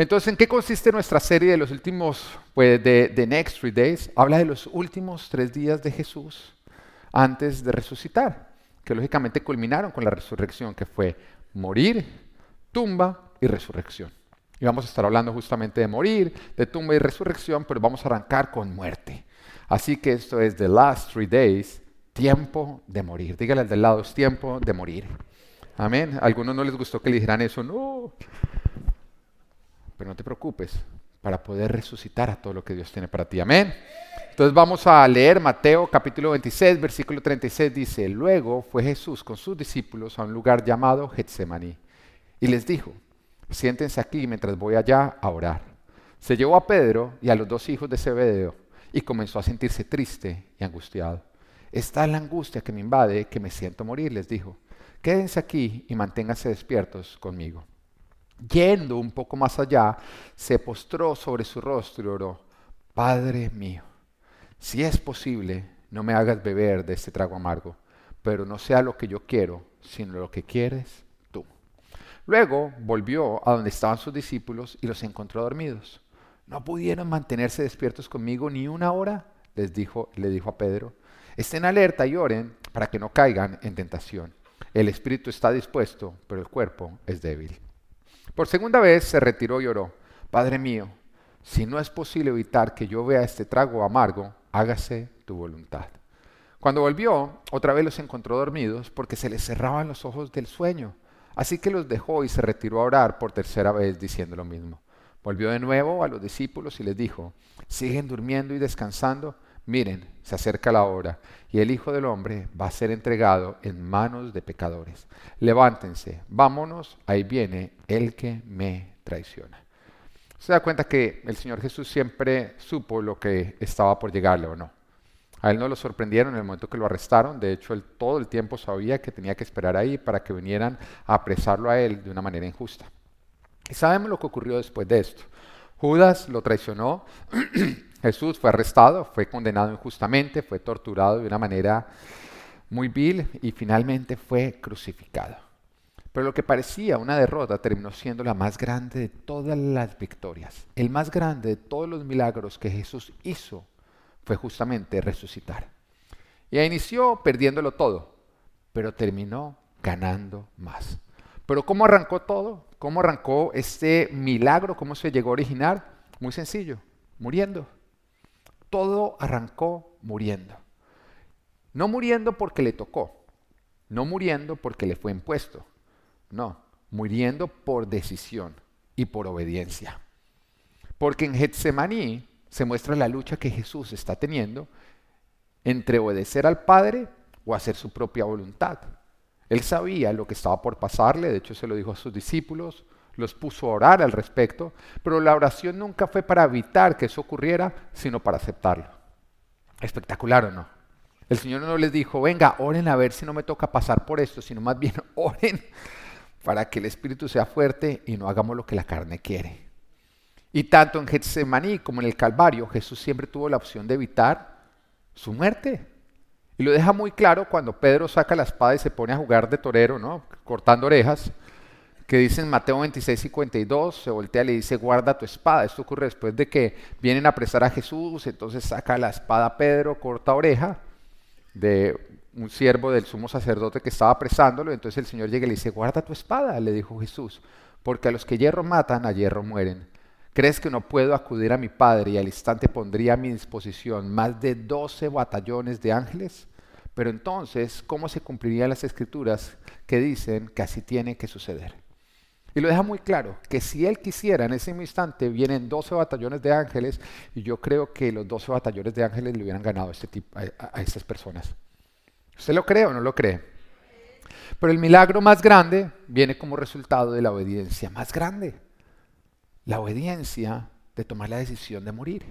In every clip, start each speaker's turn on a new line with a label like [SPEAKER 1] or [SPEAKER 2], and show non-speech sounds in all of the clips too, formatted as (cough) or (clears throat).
[SPEAKER 1] Entonces, ¿en qué consiste nuestra serie de los últimos, pues, de, The Next Three Days? Habla de los últimos tres días de Jesús antes de resucitar, que lógicamente culminaron con la resurrección, que fue morir, tumba y resurrección. Y vamos a estar hablando justamente de morir, de tumba y resurrección, pero vamos a arrancar con muerte. Así que esto es The Last Three Days, tiempo de morir. Dígale al del lado, es tiempo de morir. Amén. A algunos no les gustó que le dijeran eso, no. Pero no te preocupes, para poder resucitar a todo lo que Dios tiene para ti. Amén. Entonces vamos a leer Mateo capítulo 26, versículo 36. Dice, luego fue Jesús con sus discípulos a un lugar llamado Getsemaní y les dijo, siéntense aquí mientras voy allá a orar. Se llevó a Pedro y a los dos hijos de Zebedeo y comenzó a sentirse triste y angustiado. Está la angustia que me invade que me siento morir, les dijo. Quédense aquí y manténganse despiertos conmigo. Yendo un poco más allá, se postró sobre su rostro y oró, Padre mío, si es posible, no me hagas beber de este trago amargo, pero no sea lo que yo quiero, sino lo que quieres tú. Luego volvió a donde estaban sus discípulos y los encontró dormidos. No pudieron mantenerse despiertos conmigo ni una hora, les dijo, le dijo a Pedro. Estén alerta y oren para que no caigan en tentación. El espíritu está dispuesto, pero el cuerpo es débil. Por segunda vez se retiró y oró, Padre mío, si no es posible evitar que yo vea este trago amargo, hágase tu voluntad. Cuando volvió, otra vez los encontró dormidos porque se les cerraban los ojos del sueño. Así que los dejó y se retiró a orar por tercera vez diciendo lo mismo. Volvió de nuevo a los discípulos y les dijo, ¿siguen durmiendo y descansando? Miren, se acerca la hora y el Hijo del Hombre va a ser entregado en manos de pecadores. Levántense, vámonos, ahí viene el que me traiciona. Se da cuenta que el Señor Jesús siempre supo lo que estaba por llegarle o no. A él no lo sorprendieron en el momento que lo arrestaron, de hecho él todo el tiempo sabía que tenía que esperar ahí para que vinieran a apresarlo a él de una manera injusta. Y sabemos lo que ocurrió después de esto. Judas lo traicionó, (clears throat) Jesús fue arrestado, fue condenado injustamente, fue torturado de una manera muy vil y finalmente fue crucificado. Pero lo que parecía una derrota terminó siendo la más grande de todas las victorias. El más grande de todos los milagros que Jesús hizo fue justamente resucitar. Y inició perdiéndolo todo, pero terminó ganando más. Pero ¿cómo arrancó todo? ¿Cómo arrancó este milagro? ¿Cómo se llegó a originar? Muy sencillo, muriendo. Todo arrancó muriendo. No muriendo porque le tocó, no muriendo porque le fue impuesto, no, muriendo por decisión y por obediencia. Porque en Getsemaní se muestra la lucha que Jesús está teniendo entre obedecer al Padre o hacer su propia voluntad. Él sabía lo que estaba por pasarle, de hecho se lo dijo a sus discípulos, los puso a orar al respecto, pero la oración nunca fue para evitar que eso ocurriera, sino para aceptarlo. Espectacular o no. El Señor no les dijo, venga, oren a ver si no me toca pasar por esto, sino más bien (laughs) oren para que el Espíritu sea fuerte y no hagamos lo que la carne quiere. Y tanto en Getsemaní como en el Calvario, Jesús siempre tuvo la opción de evitar su muerte. Y lo deja muy claro cuando Pedro saca la espada y se pone a jugar de torero, ¿no? cortando orejas, que dice en Mateo 26, 52, se voltea y le dice, guarda tu espada. Esto ocurre después de que vienen a apresar a Jesús, entonces saca la espada Pedro, corta oreja de un siervo del sumo sacerdote que estaba apresándolo, entonces el Señor llega y le dice, guarda tu espada, le dijo Jesús, porque a los que hierro matan, a hierro mueren. ¿Crees que no puedo acudir a mi Padre y al instante pondría a mi disposición más de doce batallones de ángeles? Pero entonces, ¿cómo se cumplirían las escrituras que dicen que así tiene que suceder? Y lo deja muy claro, que si él quisiera, en ese instante vienen 12 batallones de ángeles y yo creo que los 12 batallones de ángeles le hubieran ganado a, este a estas personas. ¿Usted lo cree o no lo cree? Pero el milagro más grande viene como resultado de la obediencia más grande. La obediencia de tomar la decisión de morir.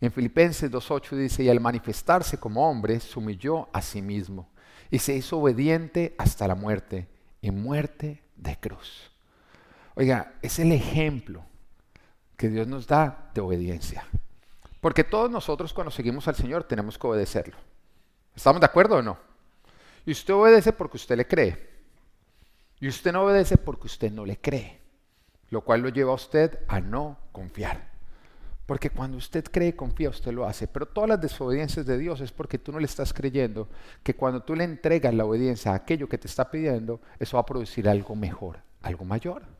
[SPEAKER 1] En Filipenses 2.8 dice, y al manifestarse como hombre, se humilló a sí mismo y se hizo obediente hasta la muerte, y muerte de cruz. Oiga, es el ejemplo que Dios nos da de obediencia. Porque todos nosotros cuando seguimos al Señor tenemos que obedecerlo. ¿Estamos de acuerdo o no? Y usted obedece porque usted le cree. Y usted no obedece porque usted no le cree. lo cual lo lleva a usted a no confiar. Porque cuando usted cree y confía, usted lo hace. Pero todas las desobediencias de Dios es porque tú no le estás creyendo que cuando tú le entregas la obediencia a aquello que te está pidiendo, eso va a producir algo mejor, algo mayor.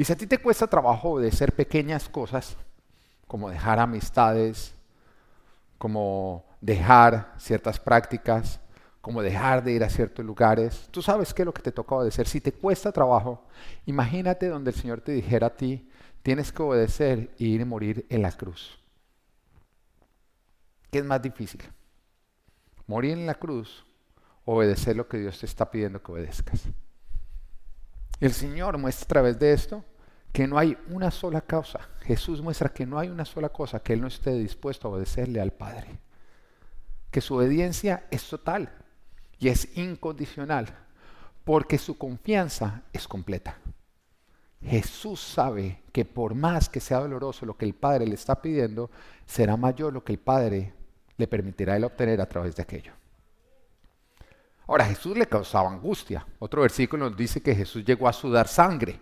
[SPEAKER 1] Y si a ti te cuesta trabajo obedecer pequeñas cosas, como dejar amistades, como dejar ciertas prácticas, como dejar de ir a ciertos lugares. Tú sabes qué es lo que te toca obedecer. Si te cuesta trabajo, imagínate donde el Señor te dijera a ti, tienes que obedecer y ir a morir en la cruz. ¿Qué es más difícil? Morir en la cruz o obedecer lo que Dios te está pidiendo que obedezcas. El Señor muestra a través de esto que no hay una sola causa. Jesús muestra que no hay una sola cosa que Él no esté dispuesto a obedecerle al Padre. Que su obediencia es total y es incondicional, porque su confianza es completa. Jesús sabe que por más que sea doloroso lo que el Padre le está pidiendo, será mayor lo que el Padre le permitirá él obtener a través de aquello. Ahora, Jesús le causaba angustia. Otro versículo nos dice que Jesús llegó a sudar sangre.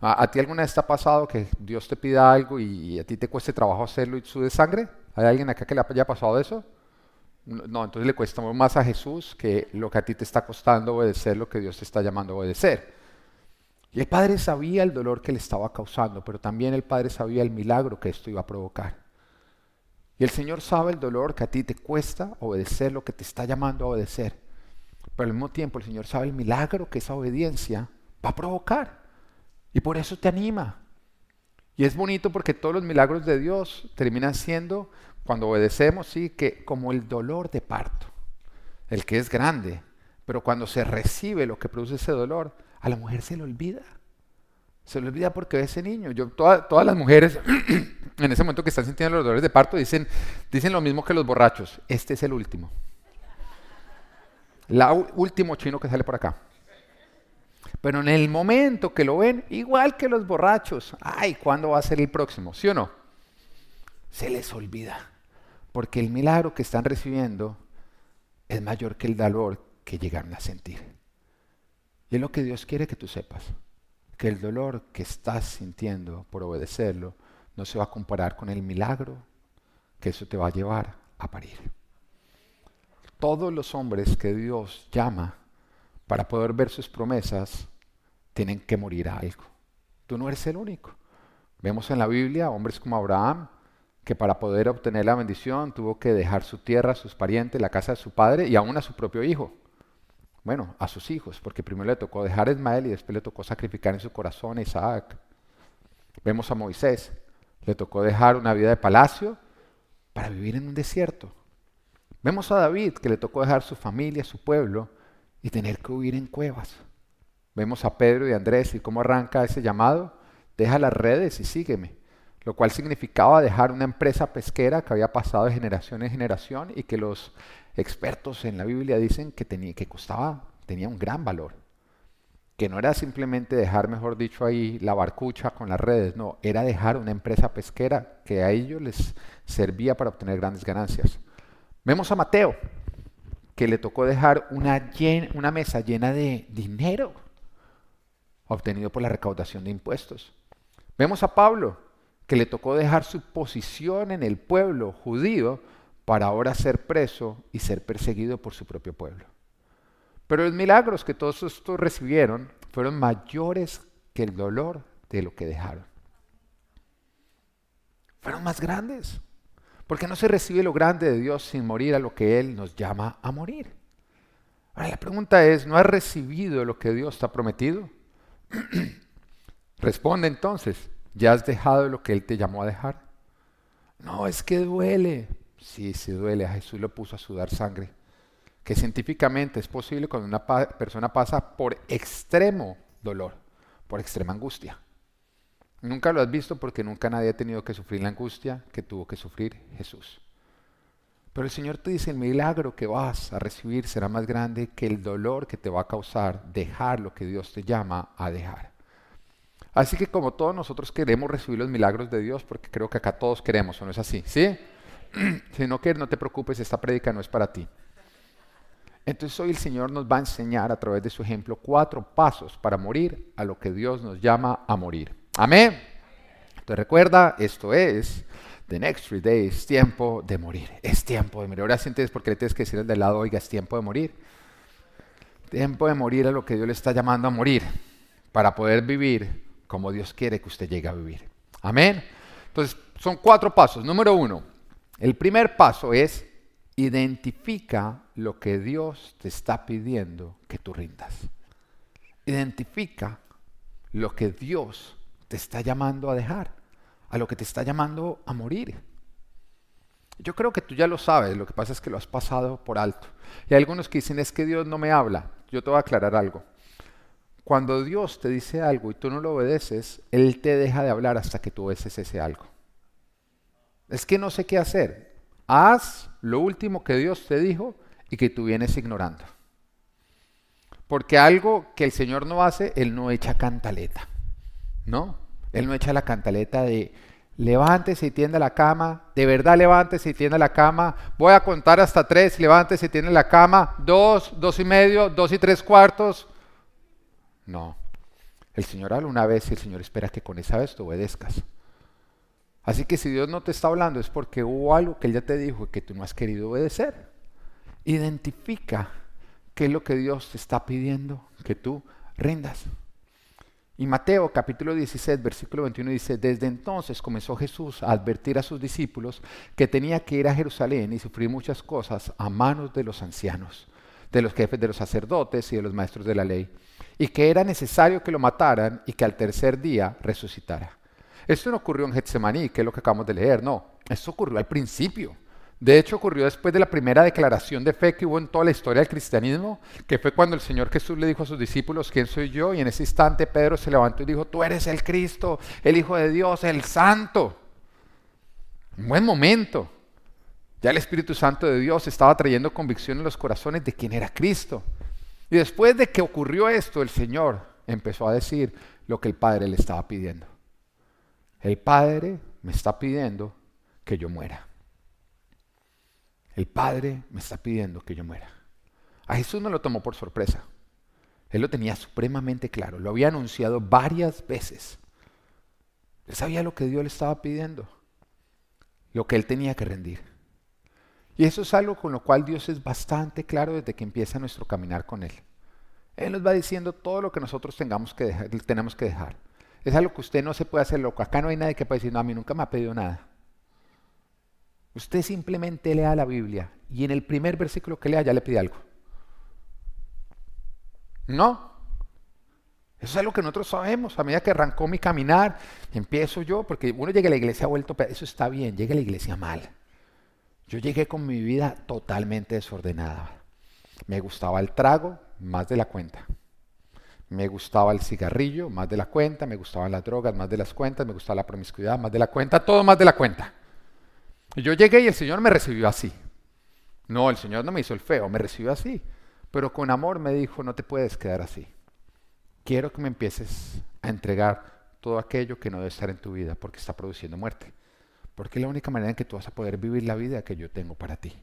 [SPEAKER 1] ¿A, ti alguna vez te ha pasado que Dios te pida algo y, a ti te cueste trabajo hacerlo y sude sangre? ¿Hay alguien acá que le haya pasado eso? No, entonces le cuesta más a Jesús que lo que a ti te está costando obedecer lo que Dios te está llamando a obedecer. Y el Padre sabía el dolor que le estaba causando, pero también el Padre sabía el milagro que esto iba a provocar. Y el Señor sabe el dolor que a ti te cuesta obedecer lo que te está llamando a obedecer. Pero al mismo tiempo el Señor sabe el milagro que esa obediencia va a provocar. Y por eso te anima. Y es bonito porque todos los milagros de Dios terminan siendo cuando obedecemos, sí, que como el dolor de parto, el que es grande, pero cuando se recibe lo que produce ese dolor, a la mujer se le olvida. Se le olvida porque ve ese niño. Yo, todas las mujeres (clears throat) en ese momento que están sintiendo los dolores de parto dicen, dicen lo mismo que los borrachos. Este es el último. La último chino que sale por acá. Pero en el momento que lo ven, igual que los borrachos, ay, ¿cuándo va a ser el próximo? ¿Sí o no? Se les olvida porque el milagro que están recibiendo es mayor que el dolor que llegaron a sentir. Y es lo que Dios quiere que tú sepas, que el dolor que estás sintiendo por obedecerlo no se va a comparar con el milagro que eso te va a llevar a parir. Todos los hombres que Dios llama para poder ver sus promesas tienen que morir a algo. Tú no eres el único. Vemos en la Biblia hombres como Abraham, que para poder obtener la bendición tuvo que dejar su tierra, sus parientes, la casa de su padre y aún a su propio hijo. Bueno, a sus hijos, porque primero le tocó dejar a Ismael y después le tocó sacrificar en su corazón a Isaac. Vemos a Moisés, le tocó dejar una vida de palacio para vivir en un desierto. Vemos a David, que le tocó dejar su familia, su pueblo y tener que huir en cuevas. Vemos a Pedro y Andrés y cómo arranca ese llamado. Deja las redes y sígueme lo cual significaba dejar una empresa pesquera que había pasado de generación en generación y que los expertos en la Biblia dicen que, tenía, que costaba, tenía un gran valor. Que no era simplemente dejar, mejor dicho, ahí la barcucha con las redes, no, era dejar una empresa pesquera que a ellos les servía para obtener grandes ganancias. Vemos a Mateo, que le tocó dejar una, una mesa llena de dinero obtenido por la recaudación de impuestos. Vemos a Pablo, que le tocó dejar su posición en el pueblo judío para ahora ser preso y ser perseguido por su propio pueblo. Pero los milagros que todos estos recibieron fueron mayores que el dolor de lo que dejaron. Fueron más grandes. Porque no se recibe lo grande de Dios sin morir a lo que Él nos llama a morir. Ahora la pregunta es, ¿no has recibido lo que Dios te ha prometido? (clears throat) Responde entonces, ¿Ya has dejado lo que Él te llamó a dejar? No, es que duele. Sí, sí duele. A Jesús lo puso a sudar sangre. Que científicamente es posible cuando una persona pasa por extremo dolor, por extrema angustia. Nunca lo has visto porque nunca nadie ha tenido que sufrir la angustia que tuvo que sufrir Jesús. Pero el Señor te dice, el milagro que vas a recibir será más grande que el dolor que te va a causar dejar lo que Dios te llama a dejar. Así que como todos nosotros queremos recibir los milagros de Dios, porque creo que acá todos queremos, ¿o no es así? ¿Sí? (clears throat) si no quieres, no te preocupes, esta prédica no es para ti. Entonces hoy el Señor nos va a enseñar a través de su ejemplo cuatro pasos para morir a lo que Dios nos llama a morir. Amén. Entonces recuerda, esto es The Next Three Days, tiempo de morir. Es tiempo de morir. Ahora sientes porque le tienes que decir al del lado, oiga, es tiempo de morir. Tiempo de morir a lo que Dios le está llamando a morir para poder vivir como Dios quiere que usted llegue a vivir. Amén. Entonces, son cuatro pasos. Número uno, el primer paso es identifica lo que Dios te está pidiendo que tú rindas. Identifica lo que Dios te está llamando a dejar, a lo que te está llamando a morir. Yo creo que tú ya lo sabes, lo que pasa es que lo has pasado por alto. Y hay algunos que dicen, es que Dios no me habla. Yo te voy a aclarar algo. Cuando Dios te dice algo y tú no lo obedeces, Él te deja de hablar hasta que tú obedeces ese algo. Es que no sé qué hacer. Haz lo último que Dios te dijo y que tú vienes ignorando. Porque algo que el Señor no hace, Él no echa cantaleta. ¿No? Él no echa la cantaleta de levántese y tienda la cama, de verdad levántese y tienda la cama, voy a contar hasta tres, levántese y tienda la cama, dos, dos y medio, dos y tres cuartos, no. El Señor habla una vez y el Señor espera que con esa vez tú obedezcas. Así que si Dios no te está hablando es porque hubo algo que Él ya te dijo que tú no has querido obedecer. Identifica qué es lo que Dios te está pidiendo que tú rindas. Y Mateo capítulo 16, versículo 21 dice, desde entonces comenzó Jesús a advertir a sus discípulos que tenía que ir a Jerusalén y sufrir muchas cosas a manos de los ancianos, de los jefes de los sacerdotes y de los maestros de la ley y que era necesario que lo mataran y que al tercer día resucitara. Esto no ocurrió en Getsemaní, que es lo que acabamos de leer, no, esto ocurrió al principio. De hecho, ocurrió después de la primera declaración de fe que hubo en toda la historia del cristianismo, que fue cuando el Señor Jesús le dijo a sus discípulos, ¿quién soy yo? Y en ese instante Pedro se levantó y dijo, tú eres el Cristo, el Hijo de Dios, el Santo. Un buen momento. Ya el Espíritu Santo de Dios estaba trayendo convicción en los corazones de quién era Cristo. Y después de que ocurrió esto, el Señor empezó a decir lo que el Padre le estaba pidiendo. El Padre me está pidiendo que yo muera. El Padre me está pidiendo que yo muera. A Jesús no lo tomó por sorpresa. Él lo tenía supremamente claro. Lo había anunciado varias veces. Él sabía lo que Dios le estaba pidiendo. Lo que él tenía que rendir. Y eso es algo con lo cual Dios es bastante claro desde que empieza nuestro caminar con Él. Él nos va diciendo todo lo que nosotros tengamos que tenemos que dejar. Es algo que usted no se puede hacer loco. Acá no hay nadie que pueda decir, no, a mí nunca me ha pedido nada. Usted simplemente lea la Biblia y en el primer versículo que lea ya le pide algo. No. Eso es algo que nosotros sabemos. A medida que arrancó mi caminar, empiezo yo, porque uno llega a la iglesia vuelto, eso está bien, llega a la iglesia mal. Yo llegué con mi vida totalmente desordenada. Me gustaba el trago más de la cuenta. Me gustaba el cigarrillo más de la cuenta, me gustaban las drogas más de las cuentas, me gustaba la promiscuidad más de la cuenta, todo más de la cuenta. Yo llegué y el Señor me recibió así. No, el Señor no me hizo el feo, me recibió así. Pero con amor me dijo, no te puedes quedar así. Quiero que me empieces a entregar todo aquello que no debe estar en tu vida porque está produciendo muerte porque es la única manera en que tú vas a poder vivir la vida que yo tengo para ti.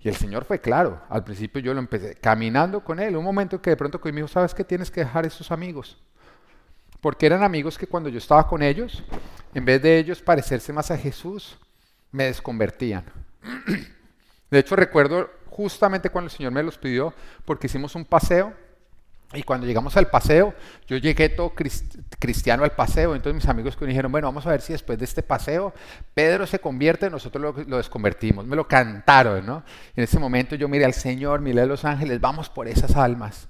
[SPEAKER 1] Y el Señor fue claro. Al principio yo lo empecé caminando con Él. Un momento que de pronto me dijo, ¿sabes que tienes que dejar esos amigos? Porque eran amigos que cuando yo estaba con ellos, en vez de ellos parecerse más a Jesús, me desconvertían. De hecho, recuerdo justamente cuando el Señor me los pidió, porque hicimos un paseo y cuando llegamos al paseo, yo llegué todo cristiano al paseo, entonces mis amigos me dijeron, bueno, vamos a ver si después de este paseo Pedro se convierte, nosotros lo, desconvertimos, me lo cantaron, ¿no? En ese momento yo miré al Señor, miré a los ángeles, vamos por esas almas.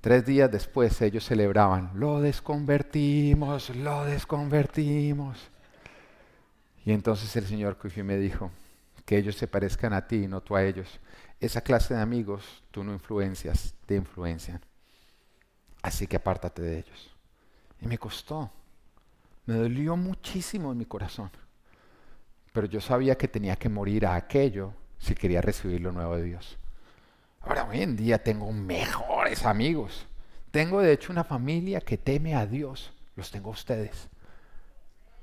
[SPEAKER 1] Tres días después ellos celebraban, lo desconvertimos, lo desconvertimos. Y entonces el Señor cogió me dijo, que ellos se parezcan a ti y no tú a ellos esa clase de amigos tú no influencias, te influencian. Así que apártate de ellos. Y me costó. Me dolió muchísimo en mi corazón. Pero yo sabía que tenía que morir a aquello si quería recibir lo nuevo de Dios. Ahora, hoy en día tengo mejores amigos. Tengo de hecho una familia que teme a Dios. Los tengo a ustedes.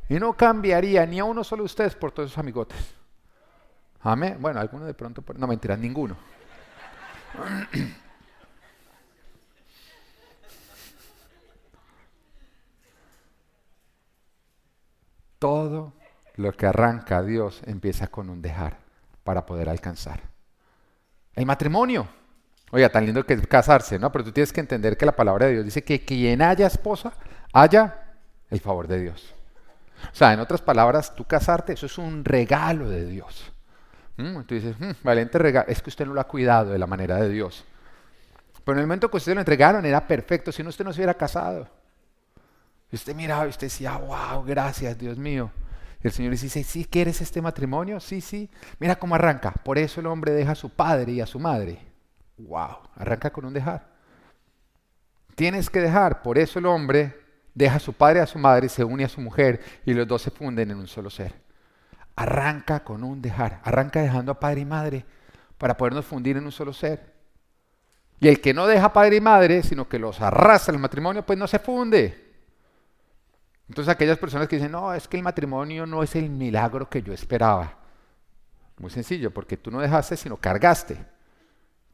[SPEAKER 1] Y no cambiaría ni a uno solo de ustedes por todos esos amigotes. Amén. Bueno, alguno de pronto, no mentiras, ninguno. (clears throat) Todo lo que arranca Dios empieza con un dejar para poder alcanzar. El matrimonio. Oiga, tan lindo que es casarse, ¿no? Pero tú tienes que entender que la palabra de Dios dice que quien haya esposa, haya el favor de Dios. O sea, en otras palabras, tú casarte, eso es un regalo de Dios. ¿Mm? Tú dices, mm, valiente regalo, es que usted no lo ha cuidado de la manera de Dios. Pero en el momento que usted lo entregaron era perfecto, si no usted no se hubiera casado. Y usted miraba y usted decía, wow, gracias, Dios mío. Y el Señor dice, ¿sí quieres este matrimonio? Sí, sí. Mira cómo arranca. Por eso el hombre deja a su padre y a su madre. Wow, arranca con un dejar. Tienes que dejar. Por eso el hombre deja a su padre y a su madre se une a su mujer y los dos se funden en un solo ser. Arranca con un dejar. Arranca dejando a padre y madre para podernos fundir en un solo ser. Y el que no deja padre y madre, sino que los arrastra el matrimonio, pues no se funde. Entonces aquellas personas que dicen, no, es que el matrimonio no es el milagro que yo esperaba. Muy sencillo, porque tú no dejaste, sino cargaste.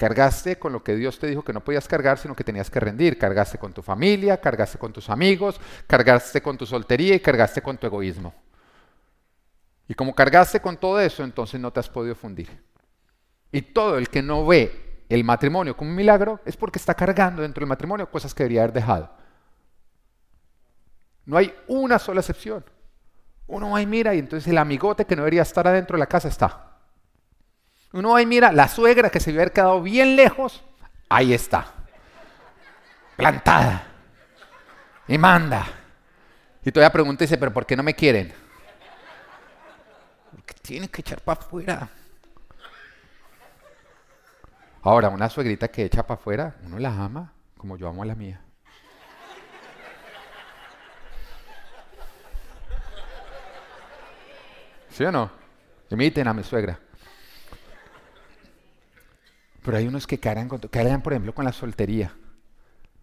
[SPEAKER 1] Cargaste con lo que Dios te dijo que no podías cargar, sino que tenías que rendir. Cargaste con tu familia, cargaste con tus amigos, cargaste con tu soltería y cargaste con tu egoísmo. Y como cargaste con todo eso, entonces no te has podido fundir. Y todo el que no ve el matrimonio como un milagro es porque está cargando dentro del matrimonio cosas que debería haber dejado. No hay una sola excepción. Uno va y mira y entonces el amigote que no debería estar adentro de la casa está. Uno va y mira, la suegra que se hubiera quedado bien lejos, ahí está. Plantada. Y manda. Y todavía pregunta dice, pero ¿por qué no me quieren? Porque tiene que echar para afuera. Ahora, una suegrita que echa para afuera, uno la ama como yo amo a la mía. ¿Sí o no? Imiten a mi suegra. Pero hay unos que cargan, cargan, por ejemplo, con la soltería.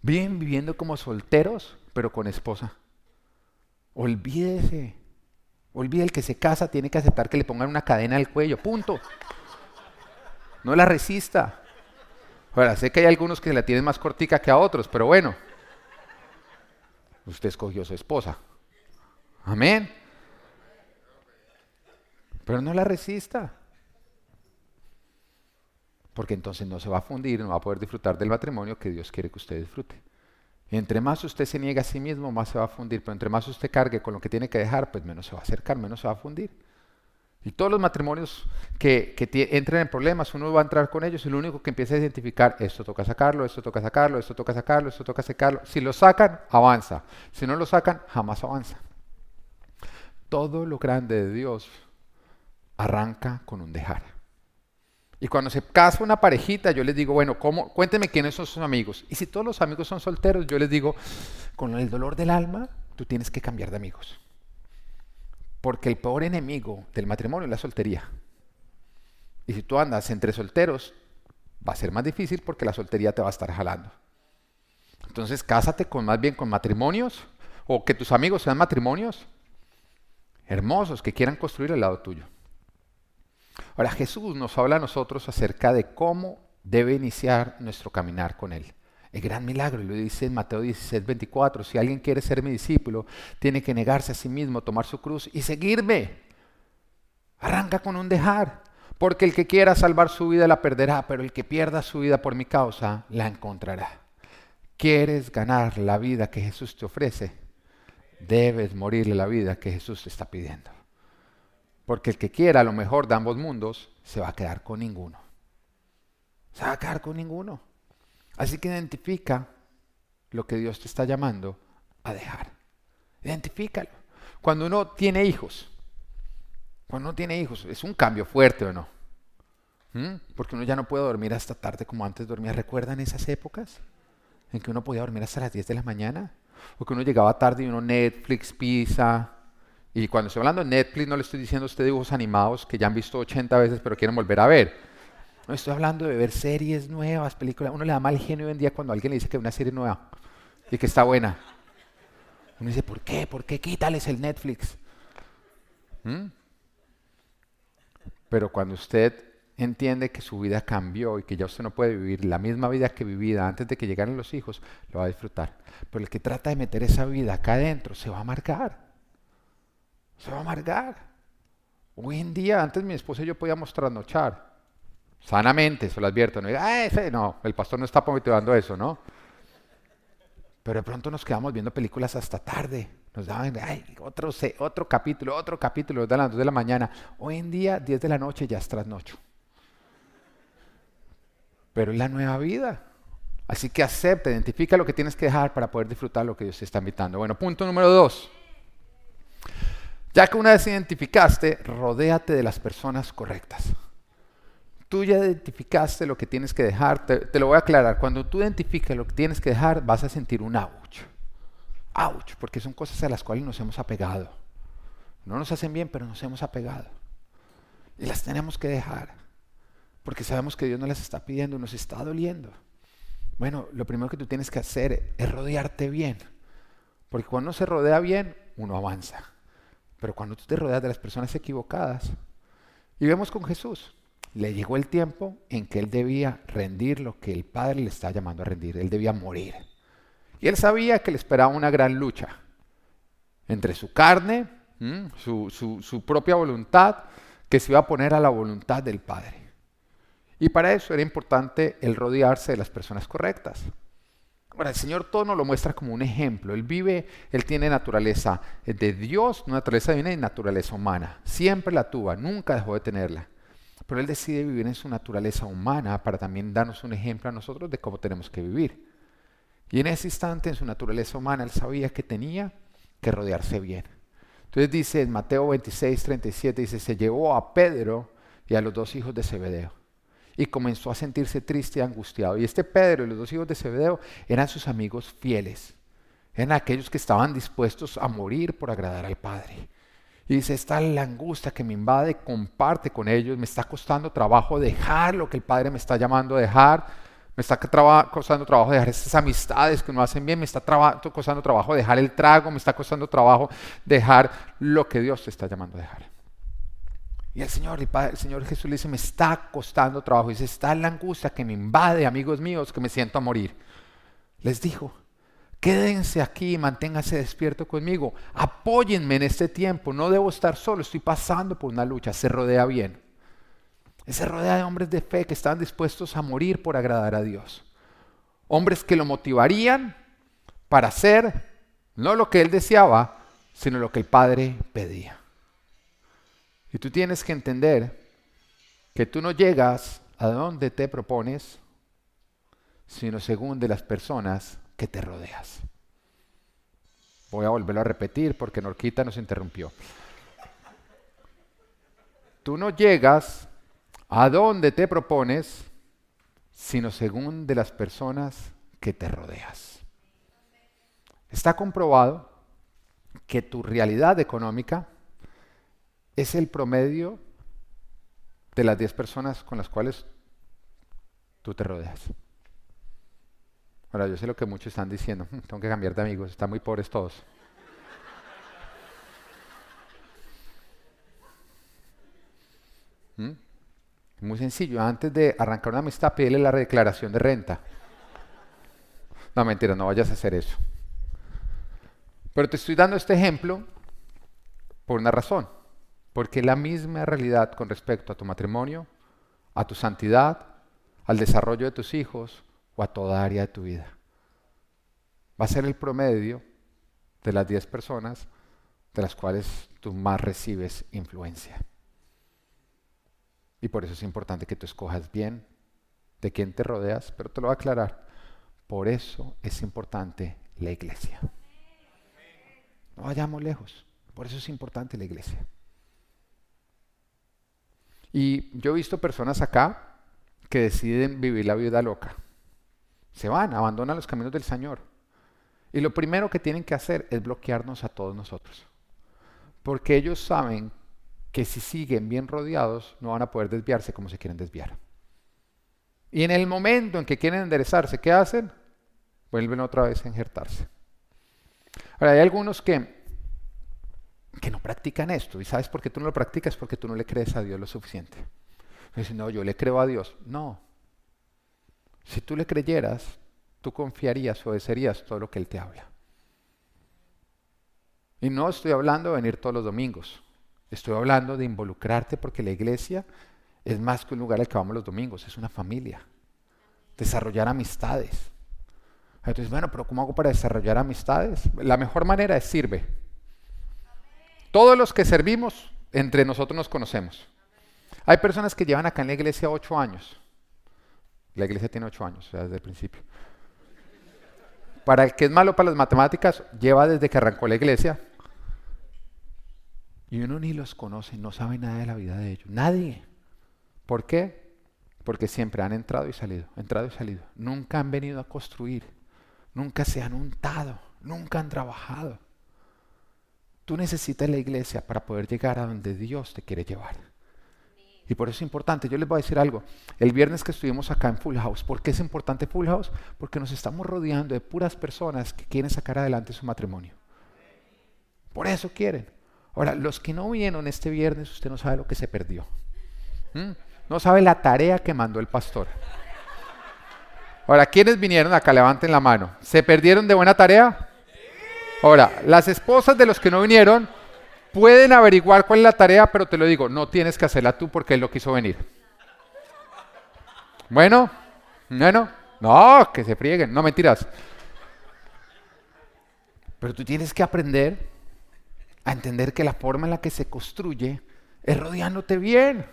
[SPEAKER 1] Viven viviendo como solteros, pero con esposa. Olvídese. Olvide el que se casa, tiene que aceptar que le pongan una cadena al cuello. Punto. No la resista. Ahora, sé que hay algunos que la tienen más cortica que a otros, pero bueno. Usted escogió su esposa. Amén. Pero no la resista porque entonces no se va a fundir, no va a poder disfrutar del matrimonio que Dios quiere que usted disfrute. Entre más usted se niega a sí mismo, más se va a fundir, pero entre más usted cargue con lo que tiene que dejar, pues menos se va a acercar, menos se va a fundir. Y todos los matrimonios que, que entren en problemas, uno va a entrar con ellos y lo único que empieza a identificar, esto toca sacarlo, esto toca sacarlo, esto toca sacarlo, esto toca sacarlo. Si lo sacan, avanza. Si no lo sacan, jamás avanza. Todo lo grande de Dios arranca con un dejar. Y cuando se casa una parejita, yo les digo, bueno, ¿cómo? cuénteme quiénes son sus amigos. Y si todos los amigos son solteros, yo les digo, con el dolor del alma, tú tienes que cambiar de amigos. Porque el peor enemigo del matrimonio es la soltería. Y si tú andas entre solteros, va a ser más difícil porque la soltería te va a estar jalando. Entonces, cásate con más bien con matrimonios o que tus amigos sean matrimonios hermosos que quieran construir al lado tuyo. Ahora Jesús nos habla a nosotros acerca de cómo debe iniciar nuestro caminar con Él. El gran milagro, y lo dice en Mateo 16, 24, si alguien quiere ser mi discípulo, tiene que negarse a sí mismo, tomar su cruz y seguirme. Arranca con un dejar, porque el que quiera salvar su vida la perderá, pero el que pierda su vida por mi causa la encontrará. ¿Quieres ganar la vida que Jesús te ofrece? Debes morirle la vida que Jesús te está pidiendo. Porque el que quiera lo mejor de ambos mundos se va a quedar con ninguno. Se va a quedar con ninguno. Así que identifica lo que Dios te está llamando a dejar. Identifícalo. Cuando uno tiene hijos, cuando uno tiene hijos, es un cambio fuerte o no. ¿Mm? Porque uno ya no puede dormir hasta tarde como antes dormía. ¿Recuerdan esas épocas en que uno podía dormir hasta las 10 de la mañana? O que uno llegaba tarde y uno Netflix, pizza, y cuando estoy hablando de Netflix, no le estoy diciendo a usted dibujos animados que ya han visto 80 veces pero quieren volver a ver. No estoy hablando de ver series nuevas, películas. Uno le da mal genio en día cuando alguien le dice que una serie nueva y que está buena. Uno dice, ¿por qué? ¿Por qué? Quítales el Netflix. ¿Mm? Pero cuando usted entiende que su vida cambió y que ya usted no puede vivir la misma vida que vivía antes de que llegaran los hijos, lo va a disfrutar. Pero el que trata de meter esa vida acá adentro se va a amargar. Se va a amargar. Hoy en día, antes mi esposa y yo podíamos trasnochar. Sanamente, se lo advierto. No, ah, no, el pastor no está motivando eso, ¿no? Pero de pronto nos quedamos viendo películas hasta tarde. Nos daban, ay, otro, otro capítulo, otro capítulo, de las 2 de la mañana. Hoy en día, 10 de la noche, ya es trasnocho. Pero es la nueva vida. Así que acepta, identifica lo que tienes que dejar para poder disfrutar lo que Dios te está invitando. Bueno, punto número dos. Ya que una vez identificaste, rodéate de las personas correctas. Tú ya identificaste lo que tienes que dejar. Te, lo voy a aclarar. Cuando tú identifiques lo que tienes que dejar, vas a sentir un ouch. Ouch, porque son cosas a las cuales nos hemos apegado. No nos hacen bien, pero nos hemos apegado. Y las tenemos que dejar. Porque sabemos que Dios no las está pidiendo, nos está doliendo. Bueno, lo primero que tú tienes que hacer es rodearte bien. Porque cuando se rodea bien, uno avanza. Pero cuando tú te rodeas de las personas equivocadas, y vemos con Jesús, le llegó el tiempo en que él debía rendir lo que el Padre le está llamando a rendir. Él debía morir. Y él sabía que le esperaba una gran lucha entre su carne, su, su propia voluntad, que se iba a poner a la voluntad del Padre. Y para eso era importante el rodearse de las personas correctas. Ahora, el Señor todo nos lo muestra como un ejemplo. Él vive, Él tiene naturaleza de Dios, naturaleza divina y naturaleza humana. Siempre la tuvo, nunca dejó de tenerla. Pero Él decide vivir en su naturaleza humana para también darnos un ejemplo a nosotros de cómo tenemos que vivir. Y en ese instante, en su naturaleza humana, Él sabía que tenía que rodearse bien. Entonces dice en Mateo 26, 37, dice, se llevó a Pedro y a los dos hijos de Zebedeo y comenzó a sentirse triste y angustiado. Y este Pedro y los dos hijos de Zebedeo eran sus amigos fieles, eran aquellos que estaban dispuestos a morir por agradar al Padre. Y dice, esta la angustia que me invade, comparte con ellos, me está costando trabajo dejar lo que el Padre me está llamando a dejar, me está costando trabajo dejar esas amistades que no hacen bien, me está costando trabajo dejar el trago, me está costando trabajo dejar lo que Dios te está llamando a dejar. Y el Señor, el Señor Jesús le dice, me está costando trabajo. Y dice, está la angustia que me invade, amigos míos, que me siento a morir. Les dijo, quédense aquí y manténganse despierto conmigo. Apóyenme en este tiempo. No debo estar solo, estoy pasando por una lucha. Se rodea bien. Se rodea de hombres de fe que están dispuestos a morir por agradar a Dios. Hombres que lo motivarían para hacer no lo que él deseaba, sino lo que el Padre pedía. Y tú tienes que entender que tú no llegas a donde te propones, sino según de las personas que te rodeas. Voy a volverlo a repetir porque Norquita nos interrumpió. Tú no llegas a donde te propones, sino según de las personas que te rodeas. Está comprobado que tu realidad económica es el promedio de las 10 personas con las cuales tú te rodeas. Ahora, yo sé lo que muchos están diciendo, hmm, tengo que cambiar de amigos, están muy pobres todos. ¿Mm? Muy sencillo, antes de arrancar una amistad, pídele la declaración de renta. No, mentira, no vayas a hacer eso. Pero te estoy dando este ejemplo por una razón. Porque la misma realidad con respecto a tu matrimonio, a tu santidad, al desarrollo de tus hijos o a toda área de tu vida. Va a ser el promedio de las 10 personas de las cuales tú más recibes influencia. Y por eso es importante que tú escojas bien de quién te rodeas, pero te lo voy a aclarar. Por eso es importante la iglesia. No vayamos lejos. Por eso es importante la iglesia. Y yo he visto personas acá que deciden vivir la vida loca. Se van, abandonan los caminos del Señor. Y lo primero que tienen que hacer es bloquearnos a todos nosotros. Porque ellos saben que si siguen bien rodeados no van a poder desviarse como se quieren desviar. Y en el momento en que quieren enderezarse, ¿qué hacen? Vuelven otra vez a injertarse. Ahora, hay algunos que que no practican esto. ¿Y sabes por qué tú no lo practicas? Porque tú no le crees a Dios lo suficiente. Dice, no, yo le creo a Dios. No. Si tú le creyeras, tú confiarías, obedecerías todo lo que Él te habla. Y no estoy hablando de venir todos los domingos. Estoy hablando de involucrarte porque la iglesia es más que un lugar al que vamos los domingos, es una familia. Desarrollar amistades. Entonces, bueno, pero ¿cómo hago para desarrollar amistades? La mejor manera es sirve. Todos los que servimos, entre nosotros nos conocemos. Hay personas que llevan acá en la iglesia ocho años. La iglesia tiene ocho años, o sea, desde el principio. Para el que es malo para las matemáticas, lleva desde que arrancó la iglesia. Y uno ni los conoce, no sabe nada de la vida de ellos. Nadie. ¿Por qué? Porque siempre han entrado y salido, entrado y salido. Nunca han venido a construir. Nunca se han untado. Nunca han trabajado. Tú necesitas la iglesia para poder llegar a donde Dios te quiere llevar. Y por eso es importante. Yo les voy a decir algo. El viernes que estuvimos acá en Full House, ¿por qué es importante Full House? Porque nos estamos rodeando de puras personas que quieren sacar adelante su matrimonio. Por eso quieren. Ahora, los que no vinieron este viernes, usted no sabe lo que se perdió. ¿Mm? No sabe la tarea que mandó el pastor. Ahora, ¿quiénes vinieron acá? Levanten la mano. ¿Se perdieron de buena tarea? Ahora, las esposas de los que no vinieron, Pueden averiguar cuál es la tarea, pero te lo digo, no tienes que hacerla tú porque él lo quiso venir. Bueno, bueno, no, que se frieguen, no mentiras. Pero tú tienes que aprender a entender que la forma en la que se construye es rodeándote bien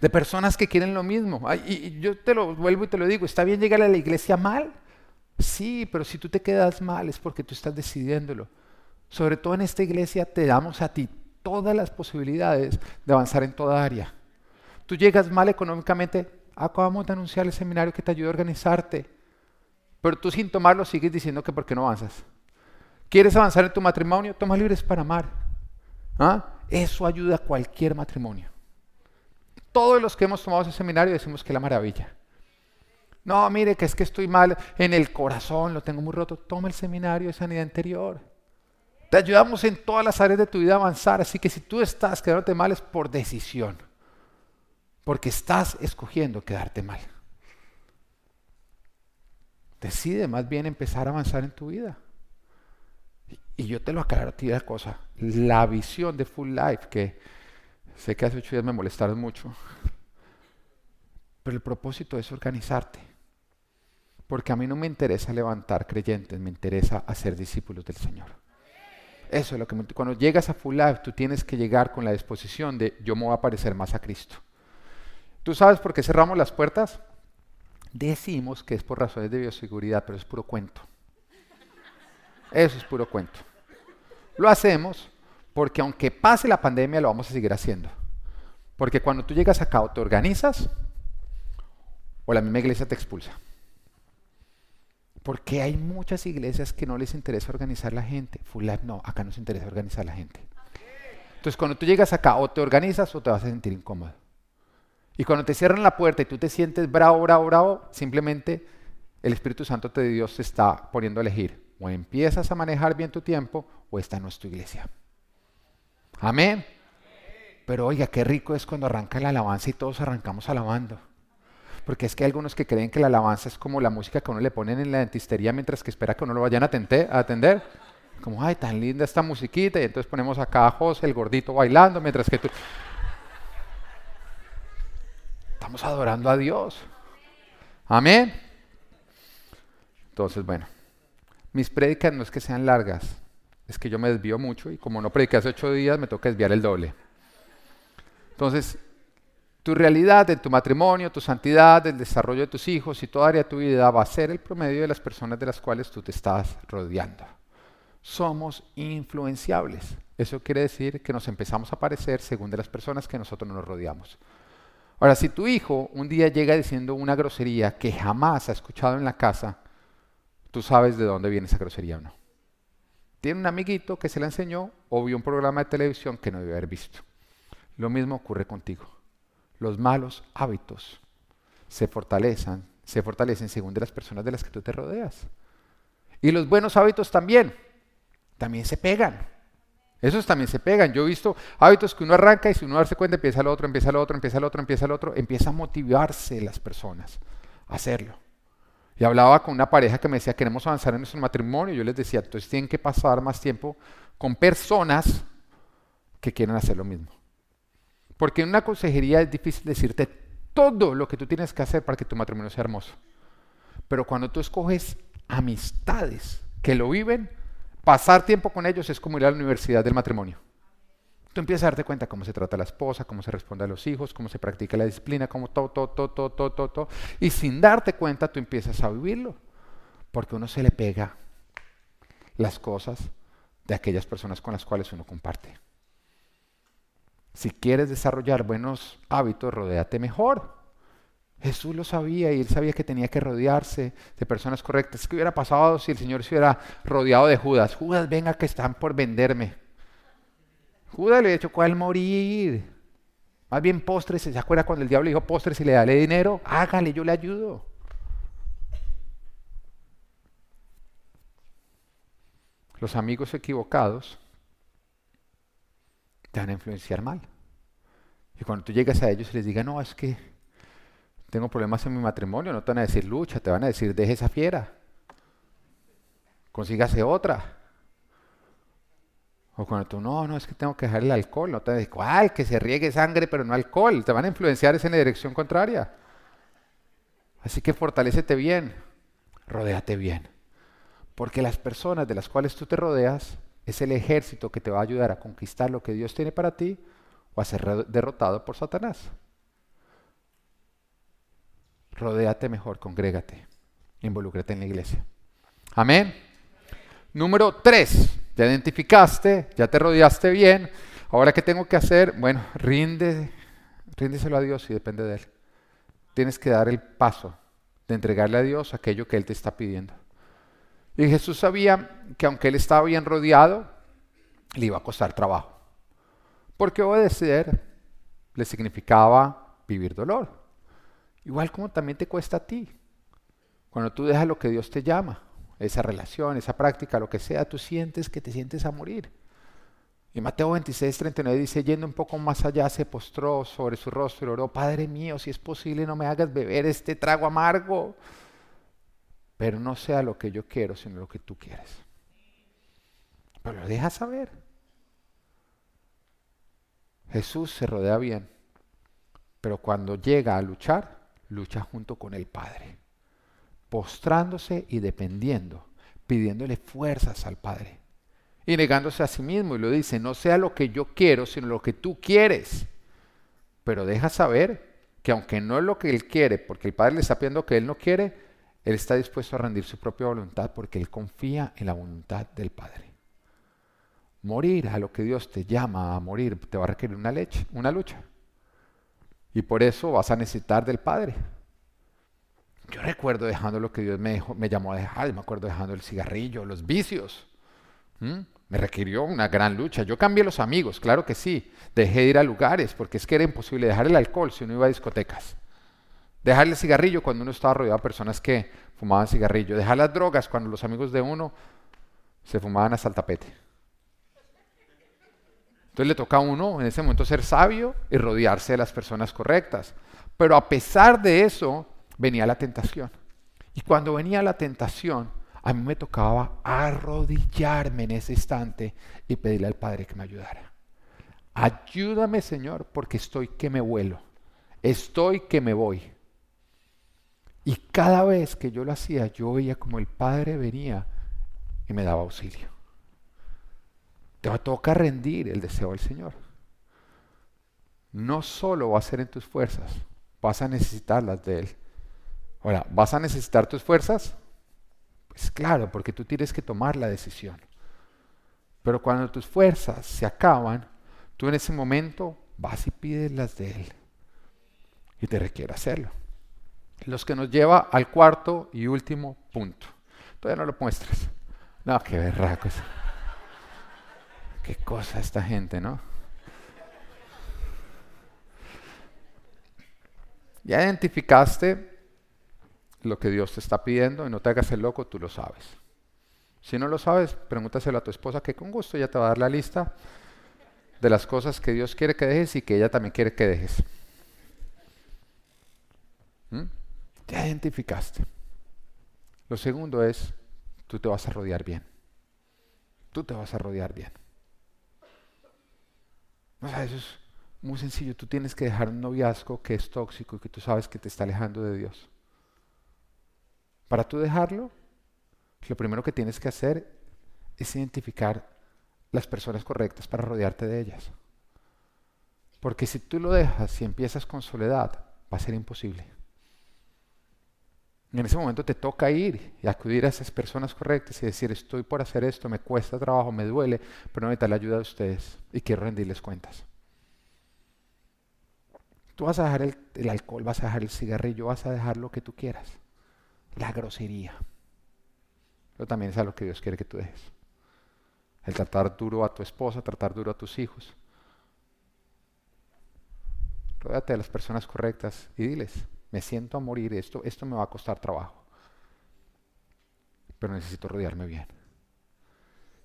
[SPEAKER 1] de personas que quieren lo mismo. y yo te lo vuelvo y te lo digo, está bien llegar a la iglesia mal. Sí, pero si tú te quedas mal es porque tú estás decidiéndolo sobre todo en esta iglesia, te damos a ti todas las posibilidades de avanzar en toda área. Tú llegas mal económicamente, acabamos de anunciar el seminario que te ayuda a organizarte, pero tú sin tomarlo sigues diciendo que por qué no avanzas. ¿Quieres avanzar en tu matrimonio? Toma libres para amar. ¿Ah? Eso ayuda a cualquier matrimonio. Todos los que hemos tomado ese seminario decimos que es la maravilla. No, mire, que es que estoy mal en el corazón, lo tengo muy roto. Toma el seminario de sanidad interior. Te ayudamos en todas las áreas de tu vida a avanzar. Así que si tú estás quedándote mal es por decisión. Porque estás escogiendo quedarte mal. Decide más bien empezar a avanzar en tu vida. Y yo te lo aclaro a ti la cosa. La visión de Full Life, que sé que hace ocho días me molestaron mucho. Pero el propósito es organizarte. Porque a mí no me interesa levantar creyentes, me interesa hacer discípulos del Señor. Eso es lo que cuando llegas a Full Life, tú tienes que llegar con la disposición de yo me voy a parecer más a Cristo. ¿Tú sabes por qué cerramos las puertas? Decimos que es por razones de bioseguridad, pero es puro cuento. Eso es puro cuento. Lo hacemos porque aunque pase la pandemia lo vamos a seguir haciendo. Porque cuando tú llegas acá o te organizas o la misma iglesia te expulsa. Porque hay muchas iglesias que no les interesa organizar la gente. Life no, acá nos interesa organizar la gente. Entonces cuando tú llegas acá o te organizas o te vas a sentir incómodo. Y cuando te cierran la puerta y tú te sientes bravo, bravo, bravo, simplemente el Espíritu Santo de Dios te está poniendo a elegir. O empiezas a manejar bien tu tiempo o esta no es tu iglesia. Amén. Pero oiga, qué rico es cuando arranca la alabanza y todos arrancamos alabando. Porque es que hay algunos que creen que la alabanza es como la música que uno le ponen en la dentistería mientras que espera que uno lo vayan a atender. Como, ay, tan linda esta musiquita. Y entonces ponemos acá a José, el gordito, bailando, mientras que tú... Estamos adorando a Dios. Amén. Entonces, bueno, mis prédicas no es que sean largas, es que yo me desvío mucho y como no prediqué hace ocho días, me toca desviar el doble. Entonces, tu realidad en tu matrimonio, tu santidad, el desarrollo de tus hijos y toda área de tu vida va a ser el promedio de las personas de las cuales tú te estás rodeando. Somos influenciables. Eso quiere decir que nos empezamos a parecer según de las personas que nosotros nos rodeamos. Ahora, si tu hijo un día llega diciendo una grosería que jamás ha escuchado en la casa, tú sabes de dónde viene esa grosería o no. Tiene un amiguito que se la enseñó o vio un programa de televisión que no debe haber visto. Lo mismo ocurre contigo los malos hábitos se fortalecen, se fortalecen según de las personas de las que tú te rodeas. Y los buenos hábitos también, también se pegan. Esos también se pegan. Yo he visto hábitos que uno arranca y si uno darse cuenta empieza el otro, empieza el otro, empieza el otro, empieza el otro, empieza a motivarse las personas a hacerlo. Y hablaba con una pareja que me decía, queremos avanzar en nuestro matrimonio. Yo les decía, entonces tienen que pasar más tiempo con personas que quieren hacer lo mismo. Porque en una consejería es difícil decirte todo lo que tú tienes que hacer para que tu matrimonio sea hermoso. Pero cuando tú escoges amistades que lo viven, pasar tiempo con ellos es como ir a la universidad del matrimonio. Tú empiezas a darte cuenta cómo se trata la esposa, cómo se responde a los hijos, cómo se practica la disciplina, cómo todo, todo, todo, todo, todo, todo, todo. Y sin darte cuenta tú empiezas a vivirlo. Porque uno se le pega las cosas de aquellas personas con las cuales uno comparte. Si quieres desarrollar buenos hábitos, rodéate mejor. Jesús lo sabía y él sabía que tenía que rodearse de personas correctas. ¿Qué hubiera pasado si el Señor se hubiera rodeado de Judas? Judas, venga que están por venderme. Judas le dicho, ¿cuál morir? Más bien postres, ¿se acuerda cuando el diablo dijo postres y le dale dinero? Hágale, yo le ayudo. Los amigos equivocados te van a influenciar mal. Y cuando tú llegas a ellos y les digas, no, es que tengo problemas en mi matrimonio, no te van a decir lucha, te van a decir, deje esa fiera, consígase otra. O cuando tú, no, no, es que tengo que dejar el alcohol, no te van a ¿cuál? Que se riegue sangre, pero no alcohol. Te van a influenciar en la dirección contraria. Así que fortalecete bien, rodéate bien. Porque las personas de las cuales tú te rodeas es el ejército que te va a ayudar a conquistar lo que Dios tiene para ti o a ser derrotado por Satanás. Rodéate mejor, congrégate, involúcrate en la iglesia. Amén. Número tres, ya identificaste, ya te rodeaste bien. Ahora, ¿qué tengo que hacer? Bueno, rinde, ríndeselo a Dios y depende de Él. Tienes que dar el paso de entregarle a Dios aquello que Él te está pidiendo. Y Jesús sabía que aunque Él estaba bien rodeado, le iba a costar trabajo. Porque obedecer le significaba vivir dolor. Igual como también te cuesta a ti. Cuando tú dejas lo que Dios te llama, esa relación, esa práctica, lo que sea, tú sientes que te sientes a morir. Y Mateo 26, 39 dice, yendo un poco más allá, se postró sobre su rostro y oró, Padre mío, si es posible, no me hagas beber este trago amargo, pero no sea lo que yo quiero, sino lo que tú quieres. Pero lo deja saber. Jesús se rodea bien, pero cuando llega a luchar, lucha junto con el Padre, postrándose y dependiendo, pidiéndole fuerzas al Padre y negándose a sí mismo. Y lo dice, no sea lo que yo quiero, sino lo que tú quieres. Pero deja saber que aunque no es lo que él quiere, porque el Padre le está pidiendo que él no quiere, él está dispuesto a rendir su propia voluntad porque él confía en la voluntad del Padre. Morir a lo que Dios te llama a morir te va a requerir una, leche, una lucha. Y por eso vas a necesitar del Padre. Yo recuerdo dejando lo que Dios me, me llamó a dejar, me acuerdo dejando el cigarrillo, los vicios. Me requirió una gran lucha. Yo cambié los amigos, claro que sí. Dejé de ir a lugares, porque es que era imposible dejar el alcohol si uno iba a discotecas. Dejar el cigarrillo cuando uno estaba rodeado de personas que fumaban cigarrillo. Dejar las drogas cuando los amigos de uno se fumaban hasta el tapete. Entonces le toca a uno en ese momento ser sabio y rodearse de las personas correctas. Pero a pesar de eso, venía la tentación. Y cuando venía la tentación, a mí me tocaba arrodillarme en ese instante y pedirle al Padre que me ayudara. Ayúdame, Señor, porque estoy que me vuelo. Estoy que me voy. Y cada vez que yo lo hacía, yo veía como el Padre venía y me daba auxilio. Te va a tocar rendir el deseo del Señor. No solo va a ser en tus fuerzas, vas a necesitarlas de Él. Ahora, ¿vas a necesitar tus fuerzas? Pues claro, porque tú tienes que tomar la decisión. Pero cuando tus fuerzas se acaban, tú en ese momento vas y pides las de Él. Y te requiere hacerlo. Los que nos lleva al cuarto y último punto. Todavía no lo muestras. No, qué berracos. Qué cosa esta gente, ¿no? Ya identificaste lo que Dios te está pidiendo y no te hagas el loco, tú lo sabes. Si no lo sabes, pregúntaselo a tu esposa que con gusto ella te va a dar la lista de las cosas que Dios quiere que dejes y que ella también quiere que dejes. ¿Mm? Te identificaste. Lo segundo es, tú te vas a rodear bien. Tú te vas a rodear bien. O sea, eso es muy sencillo. Tú tienes que dejar un noviazgo que es tóxico y que tú sabes que te está alejando de Dios. Para tú dejarlo, lo primero que tienes que hacer es identificar las personas correctas para rodearte de ellas. Porque si tú lo dejas y empiezas con soledad, va a ser imposible. En ese momento te toca ir y acudir a esas personas correctas y decir, estoy por hacer esto, me cuesta trabajo, me duele, pero necesito la ayuda de ustedes y quiero rendirles cuentas. Tú vas a dejar el, alcohol, vas a dejar el cigarrillo, vas a dejar lo que tú quieras. La grosería. Pero también es a lo que Dios quiere que tú dejes. El tratar duro a tu esposa, tratar duro a tus hijos. Ródate de las personas correctas y diles, me siento a morir, esto, esto me va a costar trabajo. Pero necesito rodearme bien.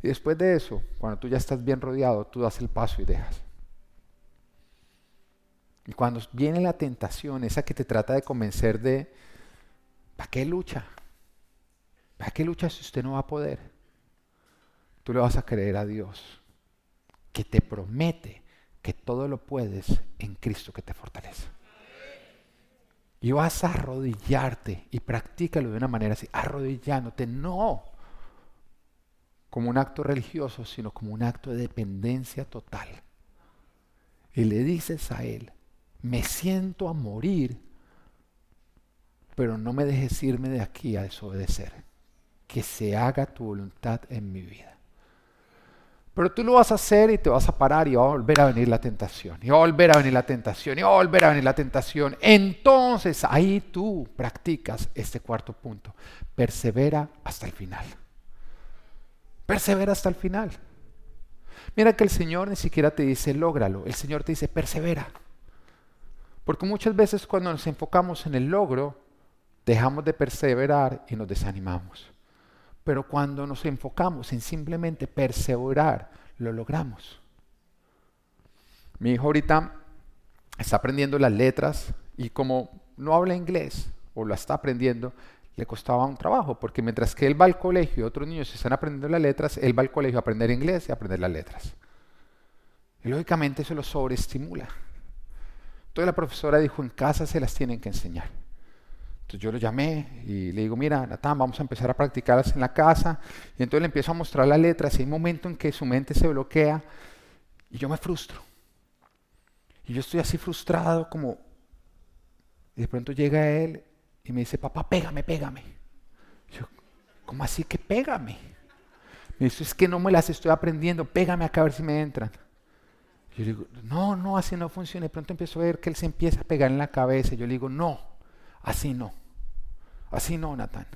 [SPEAKER 1] Y después de eso, cuando tú ya estás bien rodeado, tú das el paso y dejas. Y cuando viene la tentación, esa que te trata de convencer de, ¿para qué lucha? ¿Para qué lucha si usted no va a poder? Tú le vas a creer a Dios, que te promete que todo lo puedes en Cristo que te fortalece. Y vas a arrodillarte y practícalo de una manera así, arrodillándote, no como un acto religioso, sino como un acto de dependencia total. Y le dices a Él, me siento a morir, pero no me dejes irme de aquí a desobedecer. Que se haga tu voluntad en mi vida. Pero tú lo vas a hacer y te vas a parar y va a volver a venir la tentación, y va a volver a venir la tentación, y va a volver a venir la tentación. Entonces ahí tú practicas este cuarto punto. Persevera hasta el final. Persevera hasta el final. Mira que el Señor ni siquiera te dice, lógralo. El Señor te dice, persevera. Porque muchas veces cuando nos enfocamos en el logro, dejamos de perseverar y nos desanimamos. Pero cuando nos enfocamos en simplemente perseverar, lo logramos. Mi hijo ahorita está aprendiendo las letras y como no habla inglés o lo está aprendiendo, le costaba un trabajo, porque mientras que él va al colegio y otros niños están aprendiendo las letras, él va al colegio a aprender inglés y a aprender las letras. Y lógicamente eso lo sobreestimula. Entonces la profesora dijo, en casa se las tienen que enseñar. Entonces yo lo llamé y le digo, mira, Natán, vamos a empezar a practicarlas en la casa. Y entonces le empiezo a mostrar las letras y hay un momento en que su mente se bloquea y yo me frustro. Y yo estoy así frustrado como... Y de pronto llega él y me dice, papá, pégame, pégame. yo, ¿cómo así que pégame? Me dice, es que no me las estoy aprendiendo, pégame acá a ver si me entran. Yo digo, no, no, así no funciona. De pronto empiezo a ver que él se empieza a pegar en la cabeza. Yo le digo, no, así no. Así no, Natán.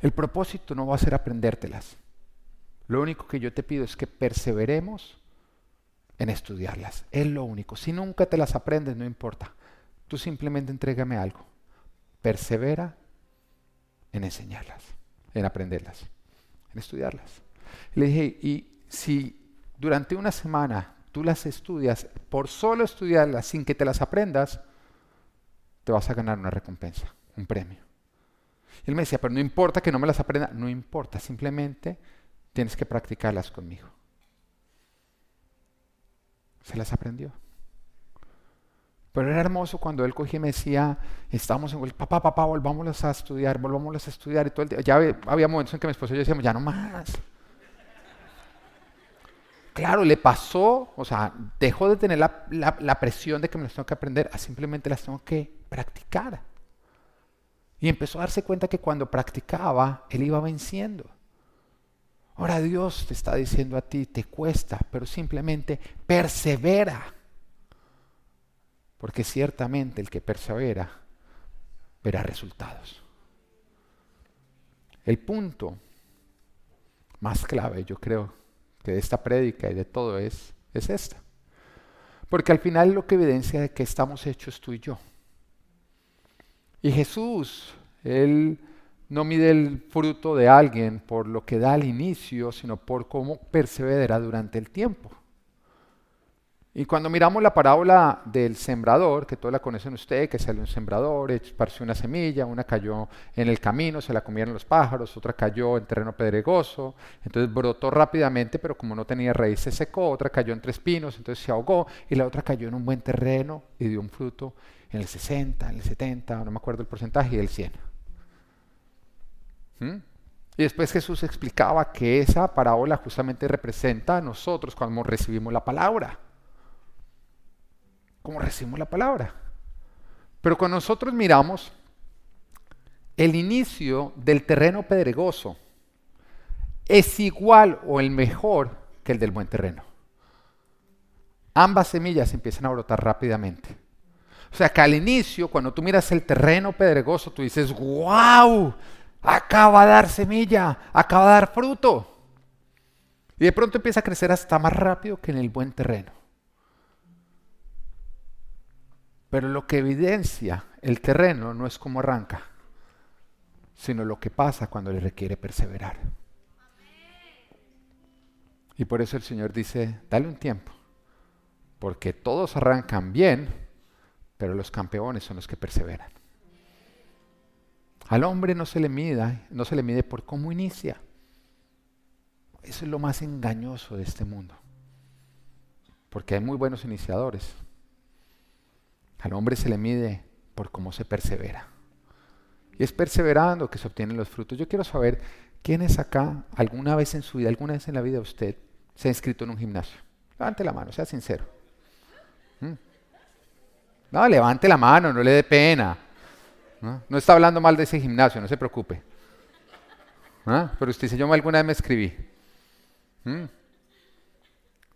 [SPEAKER 1] El propósito no va a ser aprendértelas. Lo único que yo te pido es que perseveremos en estudiarlas. Es lo único. Si nunca te las aprendes, no importa. Tú simplemente entrégame algo. Persevera en enseñarlas, en aprenderlas, en estudiarlas. Le dije, y si durante una semana tú las estudias, por solo estudiarlas sin que te las aprendas, te vas a ganar una recompensa, un premio. Y él me decía, pero no importa que no me las aprenda, no importa, simplemente tienes que practicarlas conmigo. Se las aprendió. Pero era hermoso cuando él cogía y me decía, estamos en papá, papá, volvámoslas a estudiar, volvámoslas a estudiar. Y todo el día, ya había momentos en que mi esposo y yo decíamos, ya no más. Claro, le pasó, o sea, dejó de tener la, presión de que me las tengo que aprender, a simplemente las tengo que practicar. Y empezó a darse cuenta que cuando practicaba, él iba venciendo. Ahora Dios te está diciendo a ti, te cuesta, pero simplemente persevera. Porque ciertamente el que persevera verá resultados. El punto más clave, yo creo, de esta prédica y de todo es, es esta. Porque al final lo que evidencia de que estamos hechos tú y yo. Y Jesús, Él no mide el fruto de alguien por lo que da al inicio, sino por cómo persevera durante el tiempo. Y cuando miramos la parábola del sembrador, que todos la conocen ustedes, que salió un sembrador, esparció una semilla, una cayó en el camino, se la comieron los pájaros, otra cayó en terreno pedregoso, entonces brotó rápidamente, pero como no tenía raíz se secó, otra cayó entre espinos, entonces se ahogó, y la otra cayó en un buen terreno y dio un fruto en el 60, en el 70, no me acuerdo el porcentaje, y el 100. ¿Mm? Y después Jesús explicaba que esa parábola justamente representa a nosotros cuando recibimos la palabra como recibimos la palabra. Pero cuando nosotros miramos el inicio del terreno pedregoso, es igual o el mejor que el del buen terreno. Ambas semillas empiezan a brotar rápidamente. O sea que al inicio, cuando tú miras el terreno pedregoso, tú dices, wow, acaba de dar semilla, acaba de dar fruto. Y de pronto empieza a crecer hasta más rápido que en el buen terreno. Pero lo que evidencia el terreno no es cómo arranca, sino lo que pasa cuando le requiere perseverar. Y por eso el Señor dice, dale un tiempo, porque todos arrancan bien, pero los campeones son los que perseveran. Al hombre no se le mide, no se le mide por cómo inicia. Eso es lo más engañoso de este mundo. Porque hay muy buenos iniciadores, al hombre se le mide por cómo se persevera. Y es perseverando que se obtienen los frutos. Yo quiero saber quién es acá, alguna vez en su vida, alguna vez en la vida de usted, se ha inscrito en un gimnasio. Levante la mano, sea sincero. ¿Mm? No, levante la mano, no le dé pena. ¿No? está hablando mal de ese gimnasio, no se preocupe. ¿Ah? Pero usted dice, yo alguna vez me escribí. ¿Mm?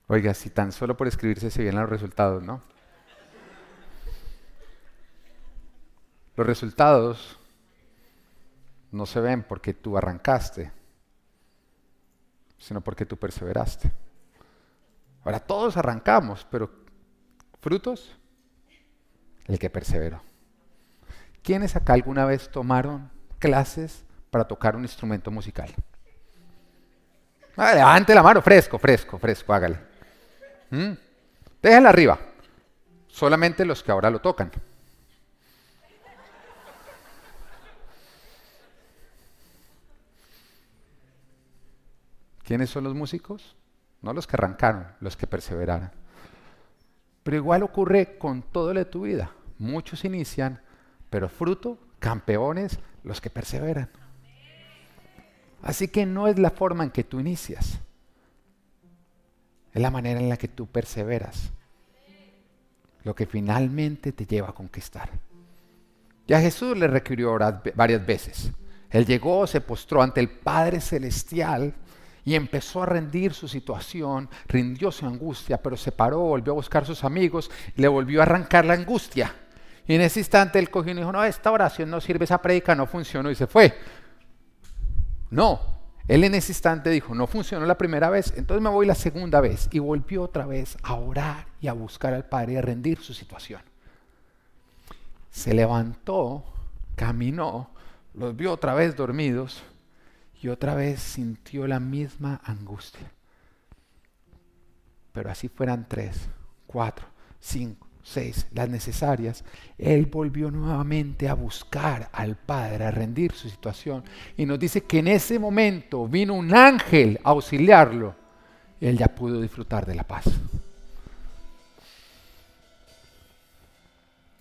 [SPEAKER 1] Oiga, si tan solo por escribirse se vienen los resultados, ¿no? Los resultados no se ven porque tú arrancaste, sino porque tú perseveraste. Ahora todos arrancamos, pero frutos, el que perseveró. ¿Quiénes acá alguna vez tomaron clases para tocar un instrumento musical? Ah, levante la mano, fresco, fresco, fresco, hágale. ¿Mm? Déjala arriba. Solamente los que ahora lo tocan. ¿Quiénes son los músicos? No los que arrancaron, los que perseveraron. Pero igual ocurre con todo lo de tu vida. Muchos inician, pero fruto, campeones, los que perseveran. Así que no es la forma en que tú inicias, es la manera en la que tú perseveras, lo que finalmente te lleva a conquistar. Ya Jesús le requirió orar varias veces. Él llegó, se postró ante el Padre Celestial y empezó a rendir su situación, rindió su angustia, pero se paró, volvió a buscar a sus amigos le volvió a arrancar la angustia. Y en ese instante él cogió y dijo, no, esta oración no sirve, esa prédica no funcionó y se fue. No, él en ese instante dijo, no funcionó la primera vez, entonces me voy la segunda vez. Y volvió otra vez a orar y a buscar al Padre y a rendir su situación. Se levantó, caminó, los vio otra vez dormidos y otra vez sintió la misma angustia. Pero así fueran tres, cuatro, cinco, seis, las necesarias, él volvió nuevamente a buscar al Padre, a rendir su situación. Y nos dice que en ese momento vino un ángel a auxiliarlo. Él ya pudo disfrutar de la paz.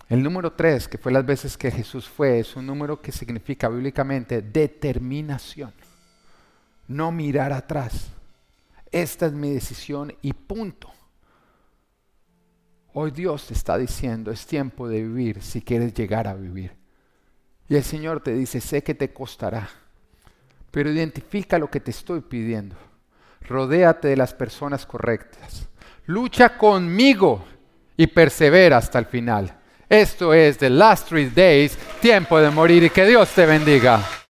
[SPEAKER 1] El número tres, que fue las veces que Jesús fue, es un número que significa bíblicamente determinación no mirar atrás. Esta es mi decisión y punto. Hoy Dios te está diciendo, es tiempo de vivir si quieres llegar a vivir. Y el Señor te dice, sé que te costará, pero identifica lo que te estoy pidiendo. Rodéate de las personas correctas. Lucha conmigo y persevera hasta el final. Esto es The Last Three Days, tiempo de morir y que Dios te bendiga.